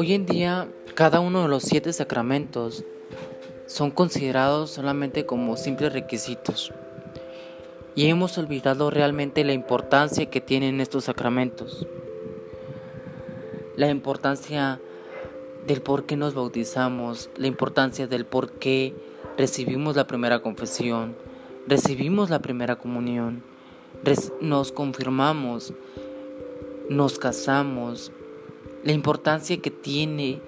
Hoy en día, cada uno de los siete sacramentos son considerados solamente como simples requisitos y hemos olvidado realmente la importancia que tienen estos sacramentos. La importancia del por qué nos bautizamos, la importancia del por qué recibimos la primera confesión, recibimos la primera comunión, nos confirmamos, nos casamos, la importancia que tiene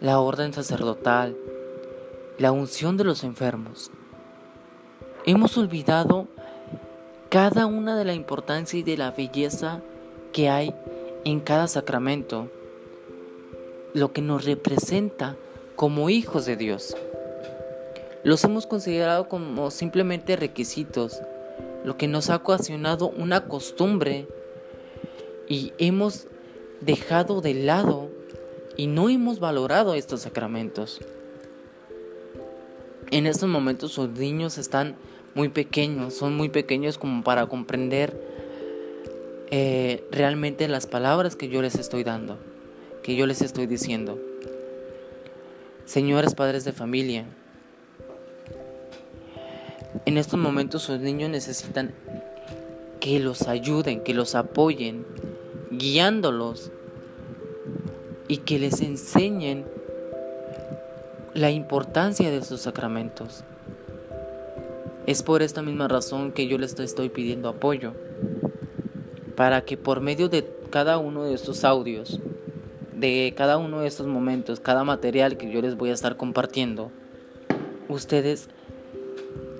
la orden sacerdotal, la unción de los enfermos. Hemos olvidado cada una de la importancia y de la belleza que hay en cada sacramento, lo que nos representa como hijos de Dios. Los hemos considerado como simplemente requisitos, lo que nos ha ocasionado una costumbre y hemos dejado de lado y no hemos valorado estos sacramentos. En estos momentos sus niños están muy pequeños, son muy pequeños como para comprender eh, realmente las palabras que yo les estoy dando, que yo les estoy diciendo. Señores padres de familia, en estos momentos sus niños necesitan que los ayuden, que los apoyen, guiándolos y que les enseñen la importancia de sus sacramentos. Es por esta misma razón que yo les estoy pidiendo apoyo, para que por medio de cada uno de estos audios, de cada uno de estos momentos, cada material que yo les voy a estar compartiendo, ustedes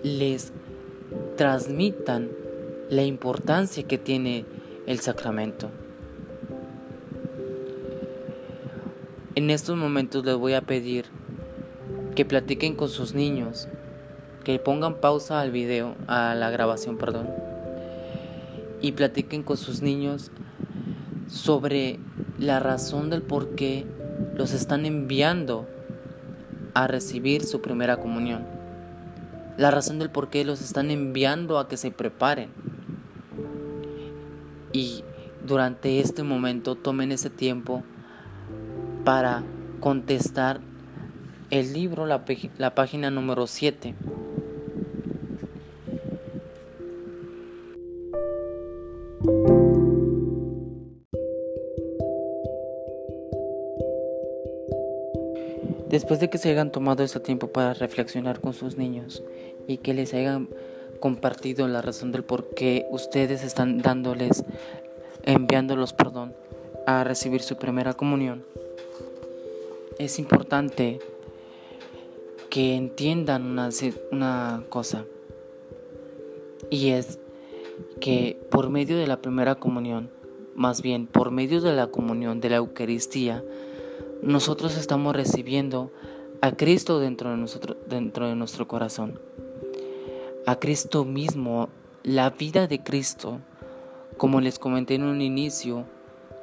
les transmitan la importancia que tiene el sacramento. En estos momentos les voy a pedir que platiquen con sus niños, que pongan pausa al video, a la grabación, perdón, y platiquen con sus niños sobre la razón del por qué los están enviando a recibir su primera comunión. La razón del por qué los están enviando a que se preparen. Y durante este momento tomen ese tiempo para contestar el libro, la, la página número 7. Después de que se hayan tomado ese tiempo para reflexionar con sus niños y que les hayan compartido la razón del por qué ustedes están dándoles, enviándolos, perdón, a recibir su primera comunión, es importante que entiendan una, una cosa y es que por medio de la primera comunión, más bien por medio de la comunión de la Eucaristía, nosotros estamos recibiendo a Cristo dentro de, nosotros, dentro de nuestro corazón. A Cristo mismo, la vida de Cristo. Como les comenté en un inicio,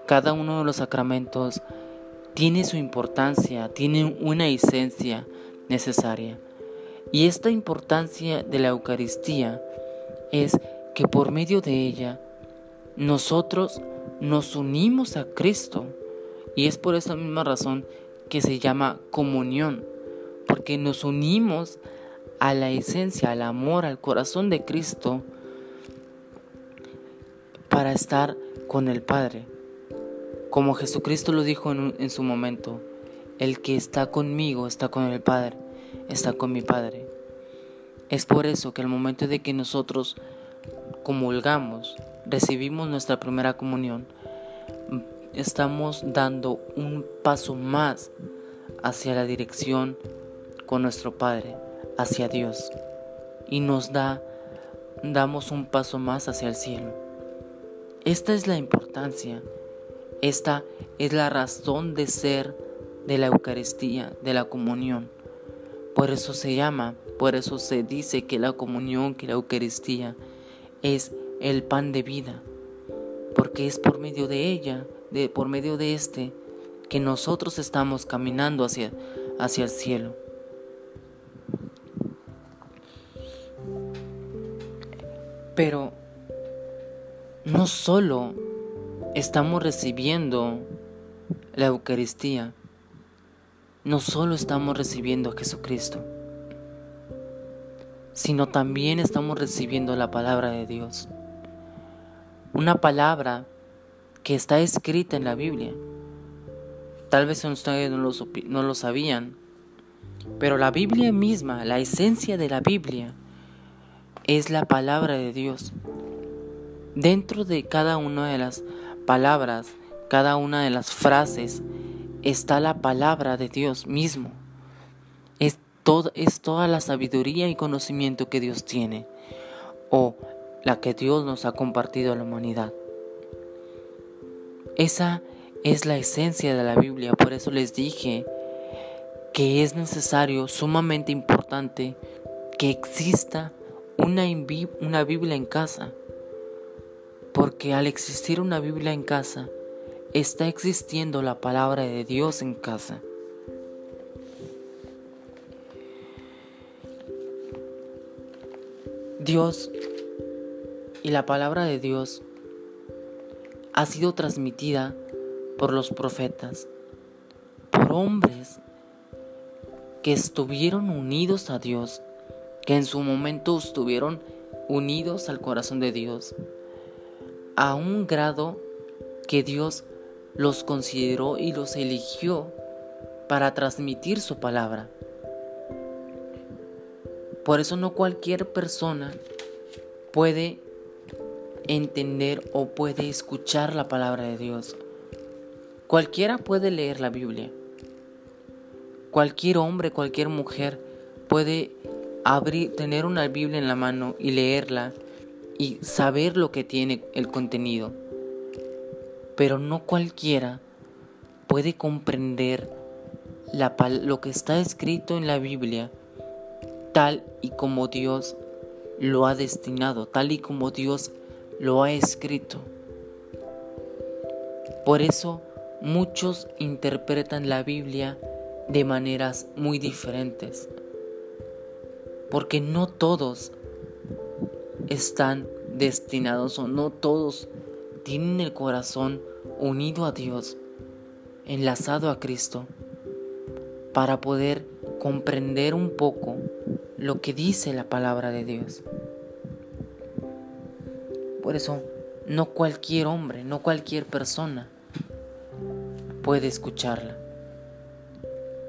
cada uno de los sacramentos tiene su importancia, tiene una esencia necesaria. Y esta importancia de la Eucaristía es que por medio de ella nosotros nos unimos a Cristo. Y es por esta misma razón que se llama comunión, porque nos unimos a la esencia, al amor, al corazón de Cristo para estar con el Padre. Como Jesucristo lo dijo en, su momento, el que está conmigo está con el Padre, está con mi Padre. Es por eso que al momento de que nosotros comulgamos, recibimos nuestra primera comunión, estamos dando un paso más hacia la dirección con nuestro Padre, hacia Dios, y nos da, damos un paso más hacia el cielo. Esta es la importancia esta es la razón de ser de la Eucaristía, de la comunión. Por eso se llama, por eso se dice que la comunión, que la Eucaristía es el pan de vida, porque es por medio de ella, de, por medio de este, que nosotros estamos caminando hacia, hacia el cielo. Pero no solo estamos recibiendo la Eucaristía, no solo estamos recibiendo a Jesucristo, sino también estamos recibiendo la palabra de Dios. Una palabra que está escrita en la Biblia. Tal vez ustedes no lo, no lo sabían, pero la Biblia misma, la esencia de la Biblia, es la palabra de Dios. Dentro de cada una de las palabras, cada una de las frases, está la palabra de Dios mismo. Es, es toda la sabiduría y conocimiento que Dios tiene, o la que Dios nos ha compartido a la humanidad. Esa es la esencia de la Biblia, por eso les dije que es necesario, sumamente importante, que exista una, una Biblia en casa. Porque al existir una Biblia en casa, está existiendo la palabra de Dios en casa. Dios y la palabra de Dios ha sido transmitida por los profetas, por hombres que estuvieron unidos a Dios, que en su momento estuvieron unidos al corazón de Dios, a un grado que Dios los consideró y los eligió para transmitir su palabra. Por eso no cualquier persona puede entender o puede escuchar la palabra de Dios. Cualquiera puede leer la Biblia, Cualquier hombre, cualquier mujer puede abrir, tener una Biblia en la mano y leerla y saber lo que tiene el contenido. Pero no cualquiera puede comprender lo que está escrito en la Biblia tal y como Dios lo ha destinado, tal y como Dios lo ha escrito. Por eso muchos interpretan la Biblia de maneras muy diferentes. Porque no todos están destinados o no todos tienen el corazón unido a Dios, enlazado a Cristo, para poder comprender un poco lo que dice la palabra de Dios. Por eso, no cualquier hombre, no cualquier persona puede escucharla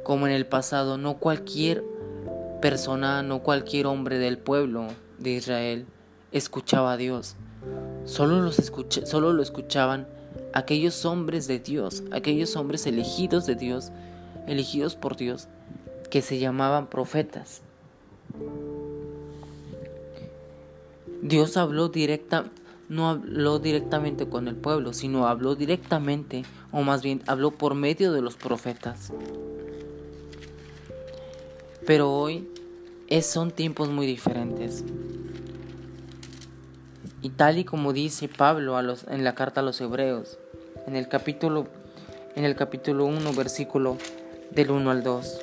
como en el pasado, no cualquier persona, no cualquier hombre del pueblo de Israel escuchaba a Dios. Solo, los solo lo escuchaban aquellos hombres de Dios, aquellos hombres elegidos de Dios, elegidos por Dios, que se llamaban profetas. Dios habló directa, no habló directamente con el pueblo, sino habló directamente, o más bien habló por medio de los profetas. Pero hoy son tiempos muy diferentes. Y tal y como dice Pablo en la carta a los hebreos, en el capítulo, en el capítulo 1, versículo del 1 al 2.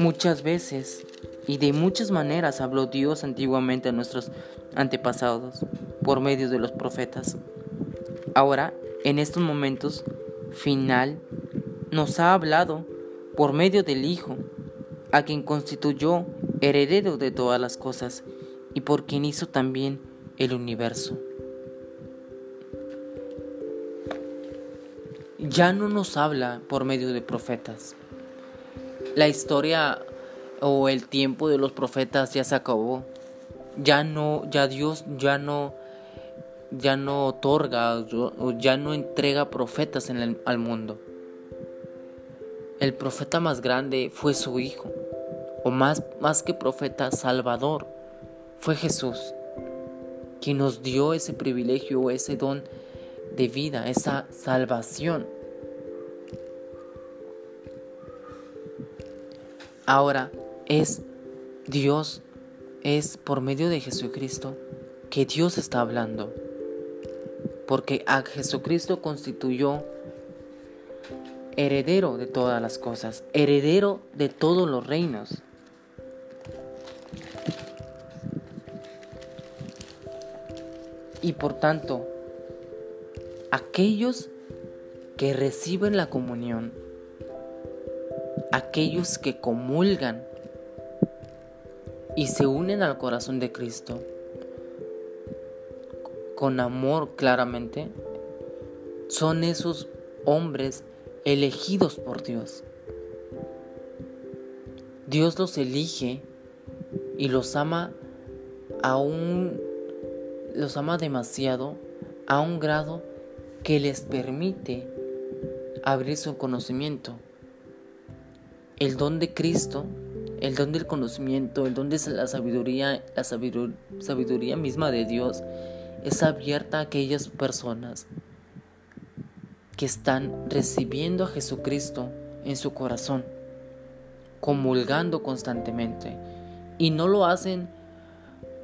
Muchas veces y de muchas maneras habló Dios antiguamente a nuestros antepasados por medio de los profetas. Ahora, en estos momentos final nos ha hablado por medio del Hijo, a quien constituyó heredero de todas las cosas y por quien hizo también el universo. Ya no nos habla por medio de profetas. La historia o el tiempo de los profetas ya se acabó. Ya no, ya Dios ya no, ya no otorga o ya no entrega profetas en al mundo. El profeta más grande fue su Hijo, o más, más que profeta, Salvador, fue Jesús, quien nos dio ese privilegio, ese don de vida, esa salvación. Ahora es Dios, es por medio de Jesucristo que Dios está hablando, porque a Jesucristo constituyó heredero de todas las cosas, heredero de todos los reinos. Y por tanto, aquellos que reciben la comunión, aquellos que comulgan y se unen al corazón de Cristo con amor claramente, son esos hombres elegidos por Dios. Dios los elige y los ama aún los ama demasiado a un grado que les permite abrir su conocimiento. El don de Cristo, el don del conocimiento, el don de la sabiduría, la sabiduría misma de Dios es abierta a aquellas personas que están recibiendo a Jesucristo en su corazón comulgando constantemente. Y no lo hacen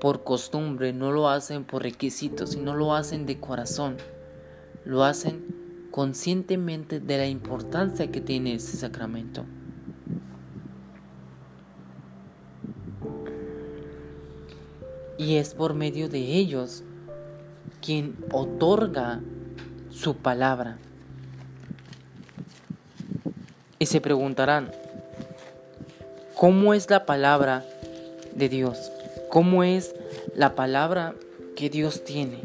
por costumbre, no lo hacen por requisitos, sino lo hacen de corazón. Lo hacen conscientemente de la importancia que tiene ese sacramento. Y es por medio de ellos quien otorga su palabra. Y se preguntarán, cómo es la palabra de Dios, cómo es la palabra que Dios tiene.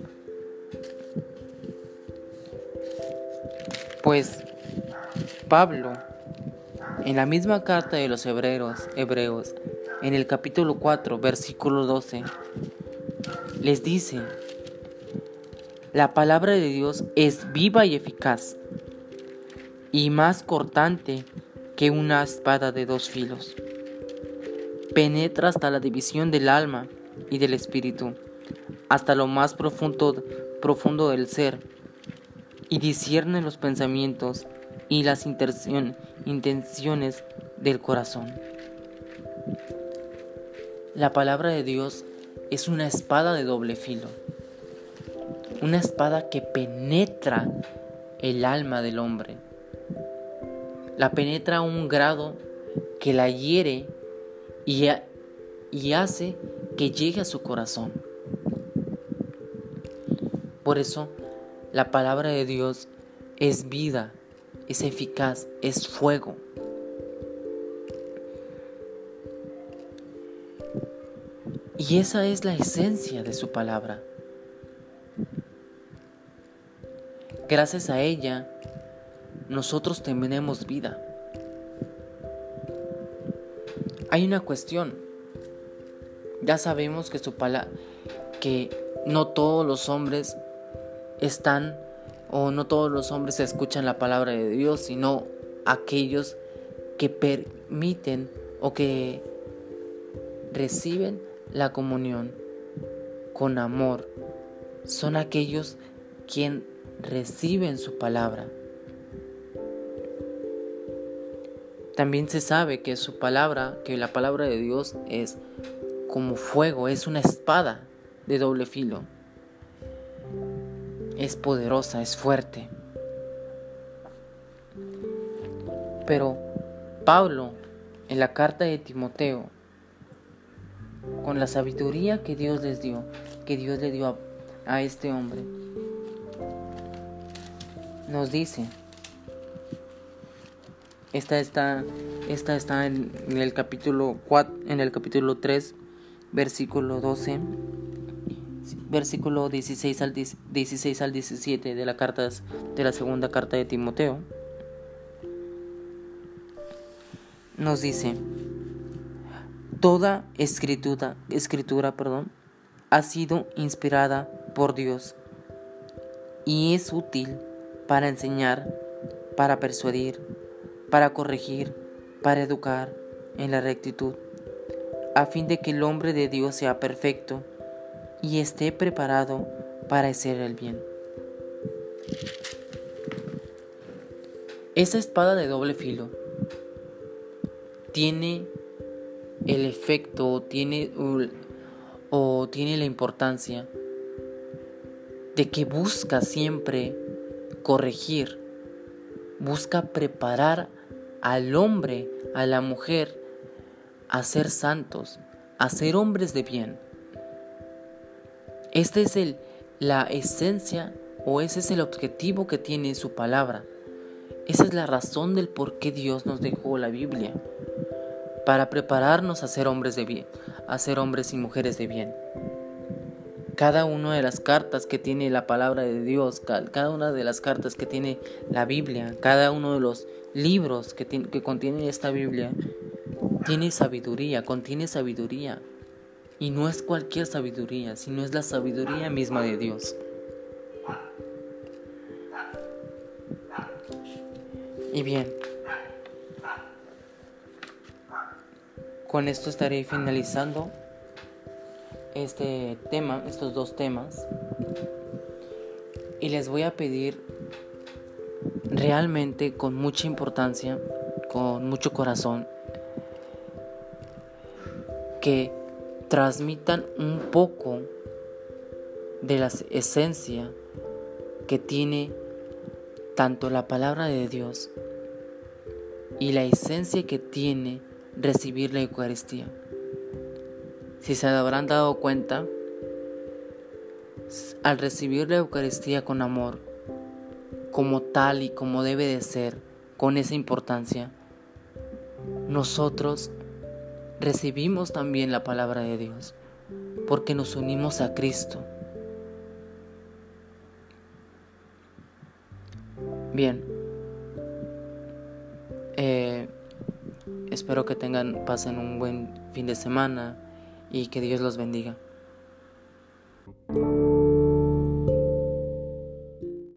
Pues Pablo, en la misma carta de los hebreos, hebreos, en el capítulo 4, versículo 12, les dice, la palabra de Dios es viva y eficaz, y más cortante que una espada de dos filos penetra hasta la división del alma y del espíritu, hasta lo más profundo, profundo del ser, y discierne los pensamientos y las intenciones del corazón. La palabra de Dios es una espada de doble filo, una espada que penetra el alma del hombre, la penetra a un grado que la hiere y, hace que llegue a su corazón. Por eso, la palabra de Dios es vida, es eficaz, es fuego. Y esa es la esencia de su palabra. Gracias a ella, nosotros tenemos vida. Hay una cuestión. Ya sabemos que su que no todos los hombres están o no todos los hombres escuchan la palabra de Dios, sino aquellos que permiten o que reciben la comunión con amor. Son aquellos quien reciben su palabra. También se sabe que su palabra, que la palabra de Dios es como fuego, es una espada de doble filo. Es poderosa, es fuerte. Pero Pablo, en la carta de Timoteo, con la sabiduría que Dios les dio, que Dios le dio a, a este hombre, nos dice, esta está, esta está en, el capítulo 4, en el capítulo 3, versículo 12, versículo 16 al, 16 al 17 de la, carta, de la segunda carta de Timoteo. Nos dice, toda escritura, escritura perdón, ha sido inspirada por Dios y es útil para enseñar, para persuadir, para corregir, para educar en la rectitud, a fin de que el hombre de Dios sea perfecto y esté preparado para hacer el bien. Esa espada de doble filo tiene el efecto tiene, o tiene la importancia de que busca siempre corregir, busca preparar al hombre, a la mujer, a ser santos, a ser hombres de bien. Esta es el, la esencia o ese es el objetivo que tiene su palabra. Esa es la razón del por qué Dios nos dejó la Biblia. Para prepararnos a ser hombres de bien, a ser hombres y mujeres de bien. Cada una de las cartas que tiene la palabra de Dios, cada una de las cartas que tiene la Biblia, cada uno de los libros que, que contiene esta Biblia, tiene sabiduría, contiene sabiduría. Y no es cualquier sabiduría, sino es la sabiduría misma de Dios. Y bien, con esto estaré finalizando este tema, estos dos temas. Y les voy a pedir realmente con mucha importancia, con mucho corazón, que transmitan un poco de la esencia que tiene tanto la palabra de Dios y la esencia que tiene recibir la Eucaristía. Si se habrán dado cuenta, al recibir la Eucaristía con amor, como tal y como debe de ser, con esa importancia, nosotros recibimos también la palabra de Dios, porque nos unimos a Cristo. Bien, eh, espero que tengan, pasen un buen fin de semana y que Dios los bendiga.